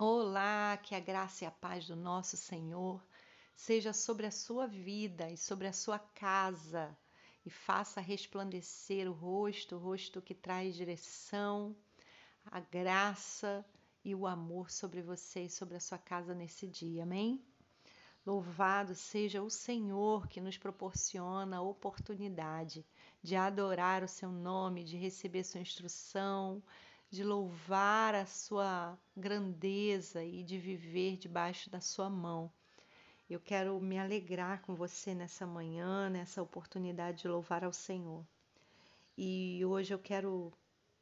Olá, que a graça e a paz do nosso Senhor seja sobre a sua vida e sobre a sua casa e faça resplandecer o rosto, o rosto que traz direção, a graça e o amor sobre você e sobre a sua casa nesse dia. Amém? Louvado seja o Senhor que nos proporciona a oportunidade de adorar o seu nome, de receber sua instrução, de louvar a sua grandeza e de viver debaixo da sua mão. Eu quero me alegrar com você nessa manhã, nessa oportunidade de louvar ao Senhor. E hoje eu quero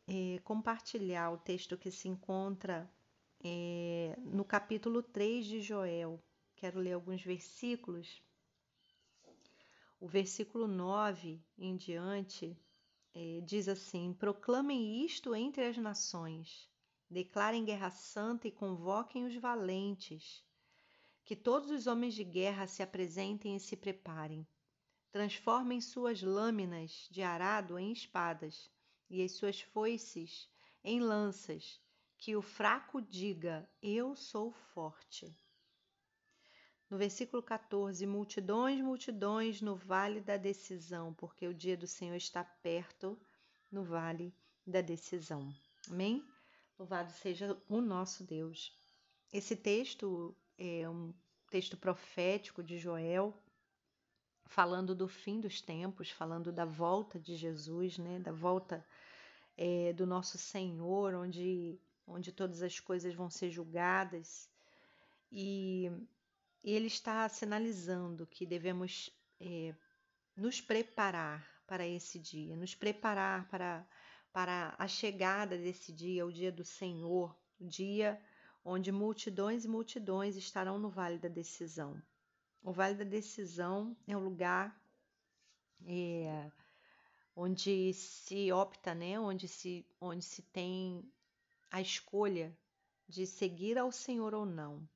é, compartilhar o texto que se encontra é, no capítulo 3 de Joel. Quero ler alguns versículos. O versículo 9 em diante é, diz assim: Proclamem isto entre as nações, declarem guerra santa e convoquem os valentes. Que todos os homens de guerra se apresentem e se preparem. Transformem suas lâminas de arado em espadas e as suas foices em lanças. Que o fraco diga: Eu sou forte. No versículo 14: Multidões, multidões no vale da decisão, porque o dia do Senhor está perto no vale da decisão. Amém? Louvado seja o nosso Deus. Esse texto é um texto profético de Joel, falando do fim dos tempos, falando da volta de Jesus, né? Da volta é, do nosso Senhor, onde, onde todas as coisas vão ser julgadas. E ele está sinalizando que devemos é, nos preparar para esse dia, nos preparar para, para a chegada desse dia, o dia do Senhor, o dia onde multidões e multidões estarão no Vale da Decisão. O Vale da Decisão é o lugar é, onde se opta, né? onde, se, onde se tem a escolha de seguir ao Senhor ou não.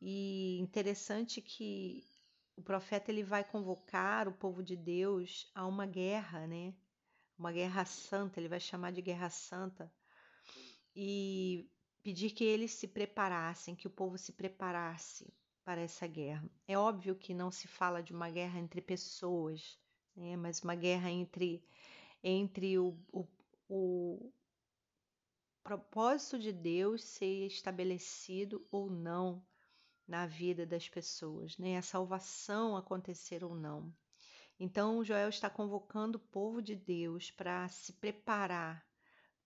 E interessante que o profeta ele vai convocar o povo de Deus a uma guerra, né? Uma guerra santa, ele vai chamar de guerra santa e pedir que eles se preparassem, que o povo se preparasse para essa guerra. É óbvio que não se fala de uma guerra entre pessoas, né? mas uma guerra entre, entre o, o, o propósito de Deus ser estabelecido ou não na vida das pessoas, né? A salvação acontecer ou não. Então, Joel está convocando o povo de Deus para se preparar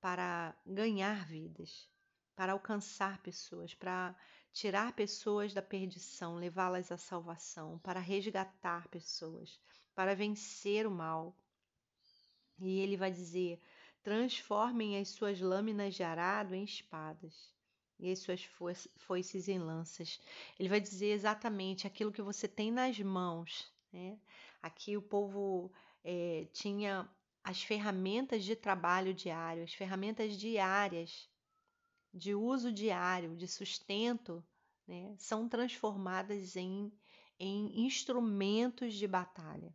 para ganhar vidas, para alcançar pessoas, para tirar pessoas da perdição, levá-las à salvação, para resgatar pessoas, para vencer o mal. E ele vai dizer: transformem as suas lâminas de arado em espadas e as suas foices em lanças. Ele vai dizer exatamente aquilo que você tem nas mãos. Né? Aqui o povo é, tinha as ferramentas de trabalho diário, as ferramentas diárias, de uso diário, de sustento, né? são transformadas em, em instrumentos de batalha.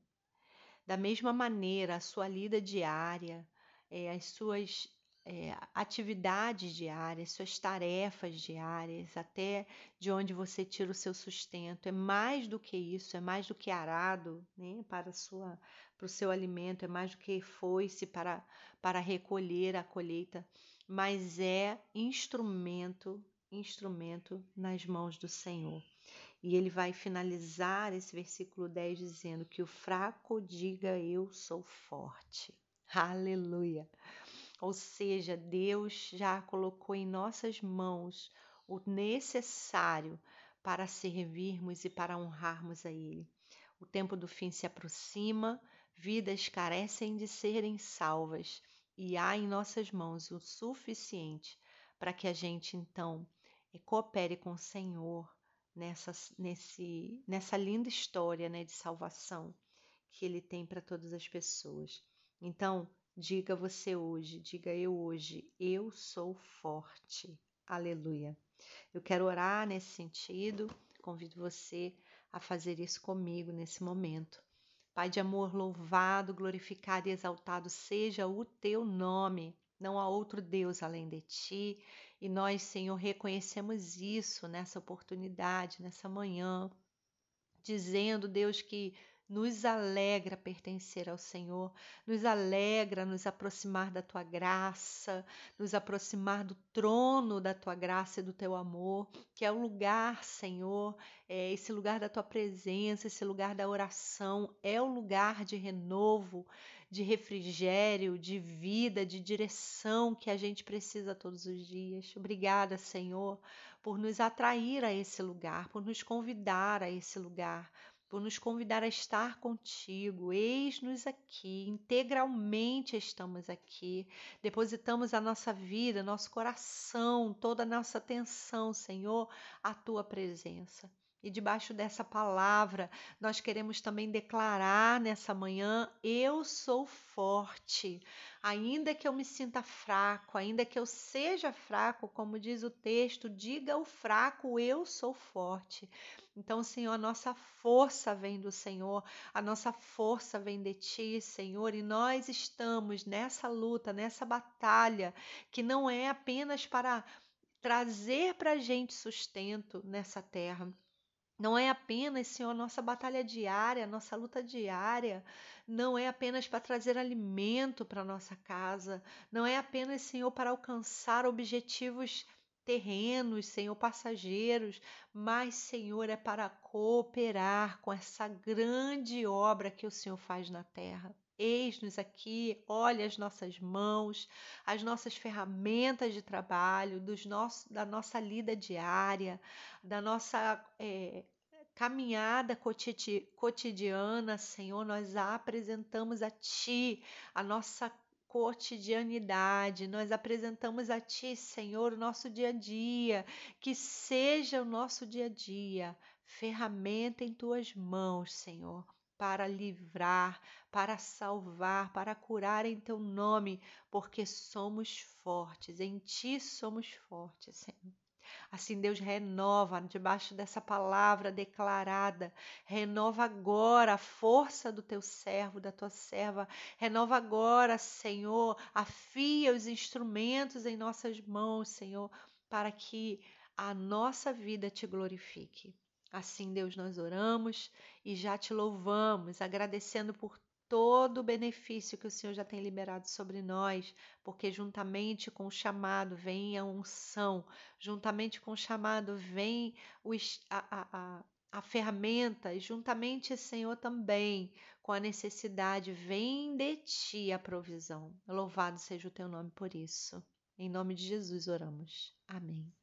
Da mesma maneira, a sua lida diária, é, as suas é, atividades diárias, suas tarefas diárias, até de onde você tira o seu sustento. É mais do que isso, é mais do que arado né, para, sua, para o seu alimento, é mais do que foice para, para recolher a colheita, mas é instrumento, instrumento nas mãos do Senhor. E ele vai finalizar esse versículo 10 dizendo que o fraco diga eu sou forte. Aleluia. Ou seja, Deus já colocou em nossas mãos o necessário para servirmos e para honrarmos a Ele. O tempo do fim se aproxima, vidas carecem de serem salvas e há em nossas mãos o suficiente para que a gente então coopere com o Senhor nessa, nesse, nessa linda história né, de salvação que Ele tem para todas as pessoas. Então, Diga você hoje, diga eu hoje, eu sou forte. Aleluia. Eu quero orar nesse sentido, convido você a fazer isso comigo nesse momento. Pai de amor, louvado, glorificado e exaltado seja o teu nome. Não há outro Deus além de ti. E nós, Senhor, reconhecemos isso nessa oportunidade, nessa manhã, dizendo, Deus, que nos alegra pertencer ao Senhor, nos alegra nos aproximar da tua graça, nos aproximar do trono da tua graça e do teu amor, que é o lugar, Senhor, é esse lugar da tua presença, esse lugar da oração, é o lugar de renovo, de refrigério, de vida, de direção que a gente precisa todos os dias. Obrigada, Senhor, por nos atrair a esse lugar, por nos convidar a esse lugar por nos convidar a estar contigo. Eis-nos aqui, integralmente estamos aqui. Depositamos a nossa vida, nosso coração, toda a nossa atenção, Senhor, à tua presença. E debaixo dessa palavra, nós queremos também declarar nessa manhã: eu sou forte. Ainda que eu me sinta fraco, ainda que eu seja fraco, como diz o texto, diga o fraco: eu sou forte. Então, Senhor, a nossa força vem do Senhor, a nossa força vem de Ti, Senhor, e nós estamos nessa luta, nessa batalha, que não é apenas para trazer para a gente sustento nessa terra não é apenas, Senhor, nossa batalha diária, nossa luta diária, não é apenas para trazer alimento para nossa casa, não é apenas, Senhor, para alcançar objetivos terrenos, Senhor, passageiros, mas, Senhor, é para cooperar com essa grande obra que o Senhor faz na terra. Eis-nos aqui, olha as nossas mãos, as nossas ferramentas de trabalho, dos nossos, da nossa lida diária, da nossa é, caminhada cotidiana, Senhor, nós apresentamos a Ti a nossa cotidianidade, nós apresentamos a Ti, Senhor, o nosso dia a dia, que seja o nosso dia a dia ferramenta em Tuas mãos, Senhor para livrar, para salvar, para curar em teu nome, porque somos fortes, em ti somos fortes, Senhor. Assim, Deus renova debaixo dessa palavra declarada, renova agora a força do teu servo, da tua serva, renova agora, Senhor, afia os instrumentos em nossas mãos, Senhor, para que a nossa vida te glorifique. Assim, Deus, nós oramos e já te louvamos, agradecendo por todo o benefício que o Senhor já tem liberado sobre nós, porque juntamente com o chamado vem a unção, juntamente com o chamado vem o, a, a, a, ferramenta, e juntamente, Senhor, também com a necessidade, vem de ti a provisão. Louvado seja o teu nome por isso. Em nome de Jesus oramos. Amém.